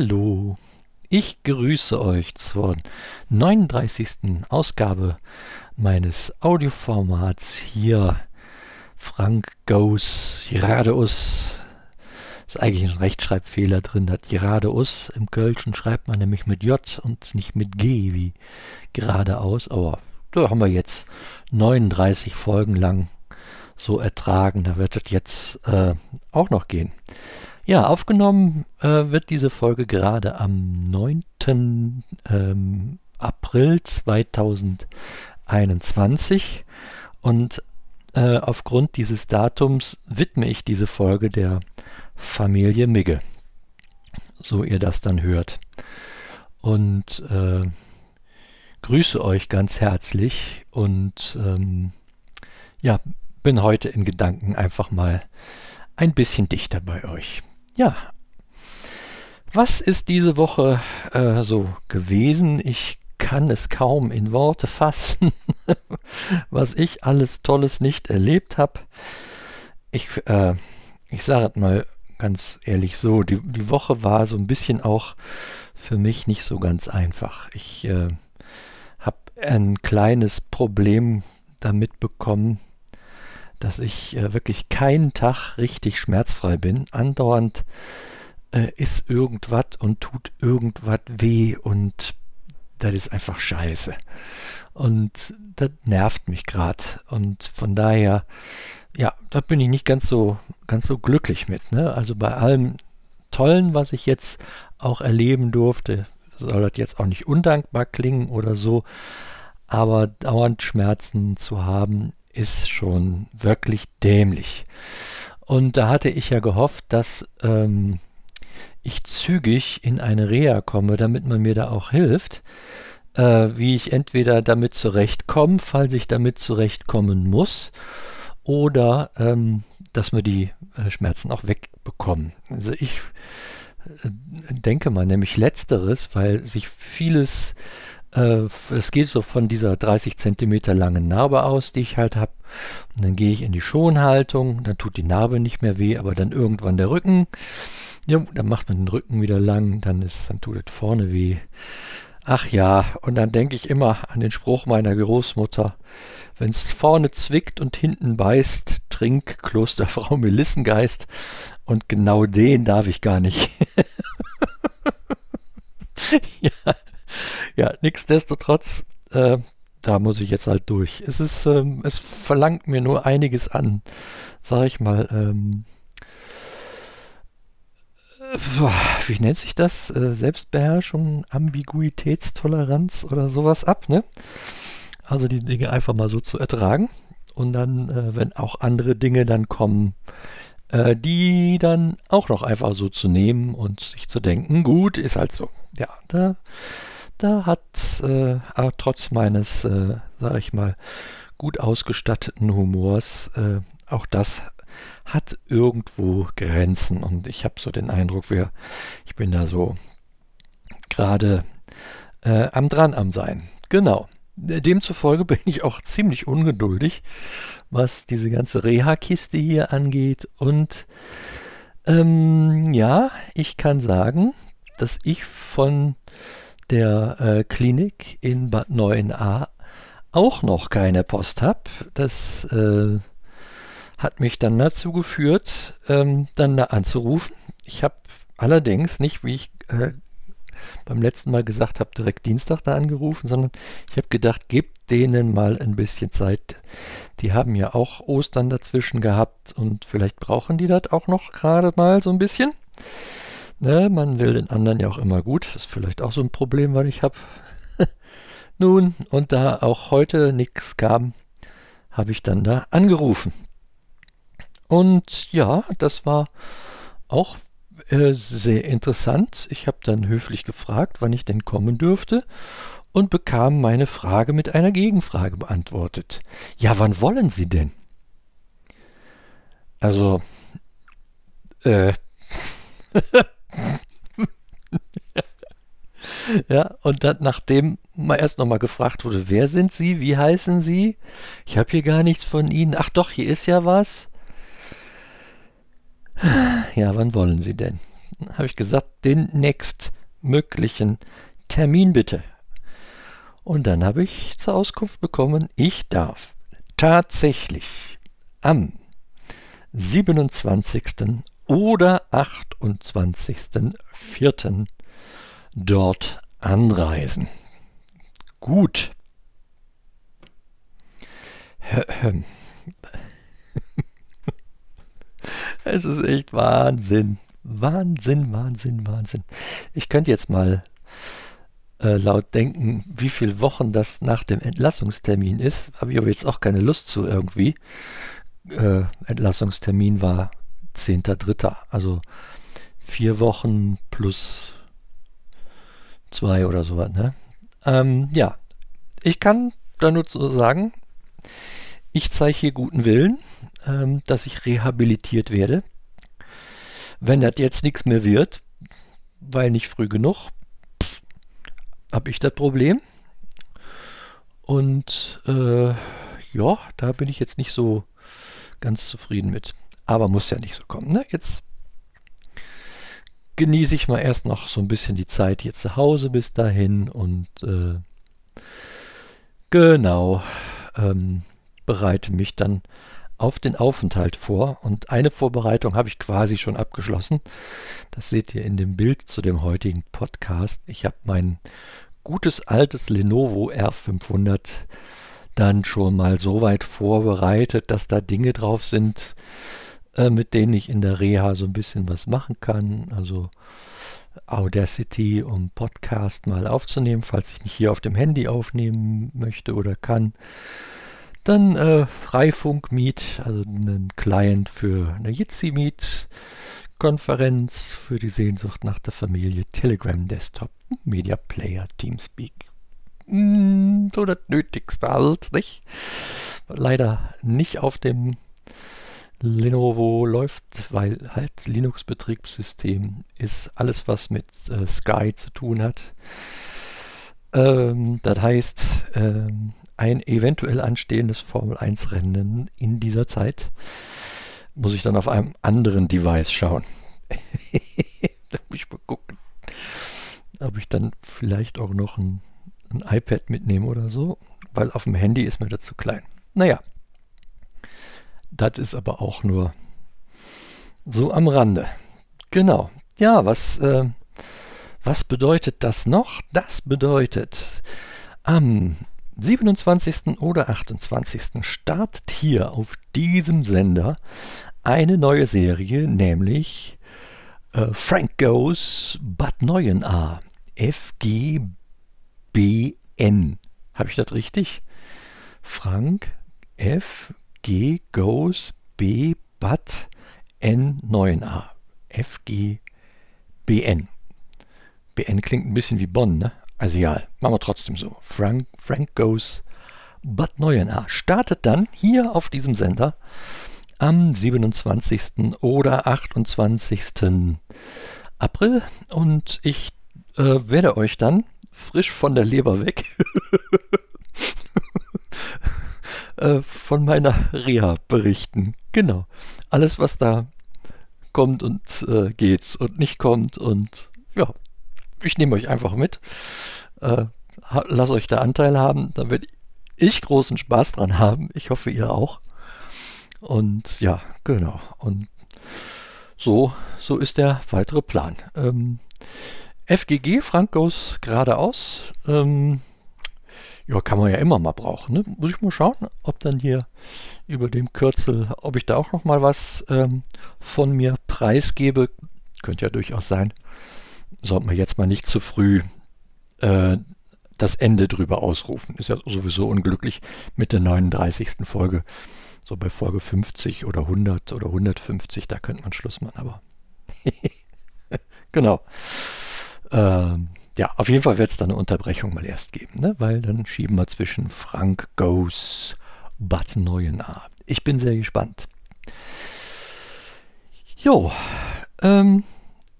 Hallo, ich grüße euch zur 39. Ausgabe meines Audioformats hier. Frank Goes geradeaus. Ist eigentlich ein Rechtschreibfehler drin, das geradeaus. Im Kölschen schreibt man nämlich mit J und nicht mit G wie geradeaus. Aber da haben wir jetzt 39 Folgen lang so ertragen. Da wird es jetzt äh, auch noch gehen. Ja, aufgenommen äh, wird diese Folge gerade am 9. Ähm, April 2021 und äh, aufgrund dieses Datums widme ich diese Folge der Familie Migge, so ihr das dann hört. Und äh, grüße euch ganz herzlich und ähm, ja, bin heute in Gedanken einfach mal ein bisschen dichter bei euch. Ja. Was ist diese Woche äh, so gewesen? Ich kann es kaum in Worte fassen, was ich alles Tolles nicht erlebt habe. Ich, äh, ich sage es mal ganz ehrlich so, die, die Woche war so ein bisschen auch für mich nicht so ganz einfach. Ich äh, habe ein kleines Problem damit bekommen, dass ich äh, wirklich keinen Tag richtig schmerzfrei bin. Andauernd äh, ist irgendwas und tut irgendwas weh und das ist einfach scheiße. Und das nervt mich gerade. Und von daher, ja, da bin ich nicht ganz so, ganz so glücklich mit. Ne? Also bei allem Tollen, was ich jetzt auch erleben durfte, soll das jetzt auch nicht undankbar klingen oder so, aber dauernd Schmerzen zu haben, ist schon wirklich dämlich. Und da hatte ich ja gehofft, dass ähm, ich zügig in eine Reha komme, damit man mir da auch hilft, äh, wie ich entweder damit zurechtkomme, falls ich damit zurechtkommen muss, oder ähm, dass wir die äh, Schmerzen auch wegbekommen. Also ich äh, denke mal nämlich letzteres, weil sich vieles es geht so von dieser 30 Zentimeter langen Narbe aus, die ich halt habe. Und dann gehe ich in die Schonhaltung, dann tut die Narbe nicht mehr weh, aber dann irgendwann der Rücken. Ja, dann macht man den Rücken wieder lang, dann ist, dann tut es vorne weh. Ach ja, und dann denke ich immer an den Spruch meiner Großmutter. Wenn es vorne zwickt und hinten beißt, trink Klosterfrau Melissengeist. Und genau den darf ich gar nicht. ja, ja, nichtsdestotrotz, äh, da muss ich jetzt halt durch. Es ist, ähm, es verlangt mir nur einiges an, sag ich mal, ähm, äh, wie nennt sich das? Äh, Selbstbeherrschung, Ambiguitätstoleranz oder sowas ab, ne? Also die Dinge einfach mal so zu ertragen und dann, äh, wenn auch andere Dinge dann kommen, die dann auch noch einfach so zu nehmen und sich zu denken, gut, ist halt so. Ja, da da hat äh, trotz meines, äh, sag ich mal, gut ausgestatteten Humors, äh, auch das hat irgendwo Grenzen. Und ich habe so den Eindruck, wir, ich bin da so gerade äh, am dran am sein. Genau. Demzufolge bin ich auch ziemlich ungeduldig, was diese ganze Reha-Kiste hier angeht. Und ähm, ja, ich kann sagen, dass ich von der äh, Klinik in Bad 9a auch noch keine Post habe. Das äh, hat mich dann dazu geführt, ähm, dann da anzurufen. Ich habe allerdings nicht, wie ich äh, beim letzten Mal gesagt habe, direkt Dienstag da angerufen, sondern ich habe gedacht, gebt denen mal ein bisschen Zeit. Die haben ja auch Ostern dazwischen gehabt und vielleicht brauchen die das auch noch gerade mal so ein bisschen. Ne, man will den anderen ja auch immer gut. Das ist vielleicht auch so ein Problem, was ich habe. Nun, und da auch heute nichts kam, habe ich dann da angerufen. Und ja, das war auch äh, sehr interessant. Ich habe dann höflich gefragt, wann ich denn kommen dürfte und bekam meine Frage mit einer Gegenfrage beantwortet. Ja, wann wollen Sie denn? Also, äh, ja, und dann, nachdem mal erst nochmal gefragt wurde, wer sind Sie, wie heißen Sie? Ich habe hier gar nichts von Ihnen. Ach doch, hier ist ja was. Ja, wann wollen Sie denn? habe ich gesagt, den nächstmöglichen Termin bitte. Und dann habe ich zur Auskunft bekommen, ich darf tatsächlich am 27. oder 28.04. dort anreisen. Gut. Es ist echt Wahnsinn. Wahnsinn, Wahnsinn, Wahnsinn. Ich könnte jetzt mal äh, laut denken, wie viele Wochen das nach dem Entlassungstermin ist. Habe ich aber jetzt auch keine Lust zu irgendwie. Äh, Entlassungstermin war 10.3. Also vier Wochen plus zwei oder sowas. Ne? Ähm, ja, ich kann da nur so sagen, ich zeige hier guten Willen, ähm, dass ich rehabilitiert werde. Wenn das jetzt nichts mehr wird, weil nicht früh genug, habe ich das Problem. Und äh, ja, da bin ich jetzt nicht so ganz zufrieden mit. Aber muss ja nicht so kommen. Ne? Jetzt genieße ich mal erst noch so ein bisschen die Zeit hier zu Hause bis dahin und äh, genau ähm, bereite mich dann auf den Aufenthalt vor. Und eine Vorbereitung habe ich quasi schon abgeschlossen. Das seht ihr in dem Bild zu dem heutigen Podcast. Ich habe mein gutes altes Lenovo R500 dann schon mal so weit vorbereitet, dass da Dinge drauf sind, äh, mit denen ich in der Reha so ein bisschen was machen kann. Also Audacity, um Podcast mal aufzunehmen, falls ich nicht hier auf dem Handy aufnehmen möchte oder kann. Dann äh, Freifunk Meet, also einen Client für eine Jitsi Meet Konferenz für die Sehnsucht nach der Familie, Telegram Desktop, Media Player, Teamspeak. Mm, so das Nötigste halt, nicht? Leider nicht auf dem Lenovo läuft, weil halt Linux-Betriebssystem ist alles, was mit äh, Sky zu tun hat. Ähm, das heißt, ähm, ein eventuell anstehendes Formel-1-Rennen in dieser Zeit muss ich dann auf einem anderen Device schauen. da muss ich mal gucken, ob ich dann vielleicht auch noch ein, ein iPad mitnehme oder so, weil auf dem Handy ist mir das zu klein. Naja, das ist aber auch nur so am Rande. Genau. Ja, was, äh, was bedeutet das noch? Das bedeutet, am 27. oder 28. startet hier auf diesem Sender eine neue Serie, nämlich äh, Frank Goes Bad Neuenahr. FGBN. Habe ich das richtig? Frank F G Goes B Bad N Neuenahr. FGBN. BN klingt ein bisschen wie Bonn, ne? Also ja, machen wir trotzdem so. Frank, Frank Goes Bad Neuenahr startet dann hier auf diesem Sender am 27. oder 28. April und ich äh, werde euch dann frisch von der Leber weg äh, von meiner Reha berichten. Genau. Alles, was da kommt und äh, geht und nicht kommt und ja, ich nehme euch einfach mit. Äh, lasst euch da Anteil haben, da werde ich großen Spaß dran haben. Ich hoffe, ihr auch. Und ja, genau. Und so, so ist der weitere Plan. Ähm, FGG, Frank goes geradeaus. Ähm, ja, kann man ja immer mal brauchen. Ne? Muss ich mal schauen, ob dann hier über dem Kürzel, ob ich da auch noch mal was ähm, von mir preisgebe. Könnte ja durchaus sein. Sollten wir jetzt mal nicht zu früh äh, das Ende drüber ausrufen. Ist ja sowieso unglücklich mit der 39. Folge. So bei Folge 50 oder 100 oder 150, da könnte man Schluss machen, aber genau. Ähm, ja, auf jeden Fall wird es da eine Unterbrechung mal erst geben, ne? weil dann schieben wir zwischen Frank Goes Bad Neuenahr. Ich bin sehr gespannt. Jo, ähm,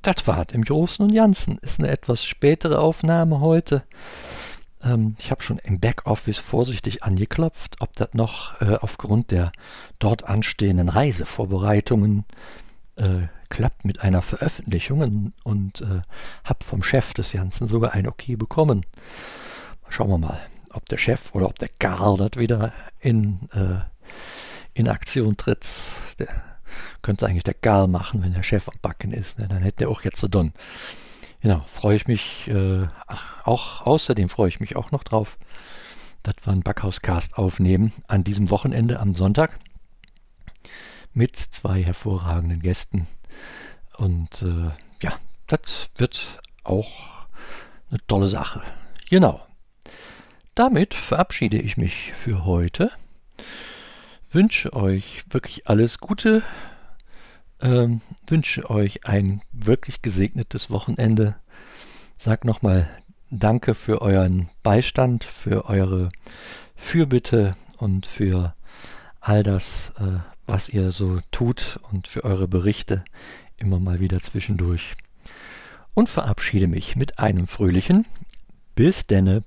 das war im Großen und Ganzen. Ist eine etwas spätere Aufnahme heute. Ähm, ich habe schon im Backoffice vorsichtig angeklopft, ob das noch äh, aufgrund der dort anstehenden Reisevorbereitungen äh, klappt mit einer Veröffentlichung und, und äh, habe vom Chef des Ganzen sogar ein Okay bekommen. Schauen wir mal, ob der Chef oder ob der Karl das wieder in, äh, in Aktion tritt. Der könnte eigentlich der Karl machen, wenn der Chef am Backen ist. Ne? Dann hätte er auch jetzt so done. Genau, freue ich mich, äh, ach, auch außerdem freue ich mich auch noch drauf, dass wir einen Backhauscast aufnehmen an diesem Wochenende am Sonntag mit zwei hervorragenden Gästen. Und äh, ja, das wird auch eine tolle Sache. Genau. Damit verabschiede ich mich für heute. Wünsche euch wirklich alles Gute. Ähm, wünsche euch ein wirklich gesegnetes Wochenende. Sag nochmal Danke für euren Beistand, für eure Fürbitte und für all das, äh, was ihr so tut und für eure Berichte immer mal wieder zwischendurch. Und verabschiede mich mit einem fröhlichen Bis denne.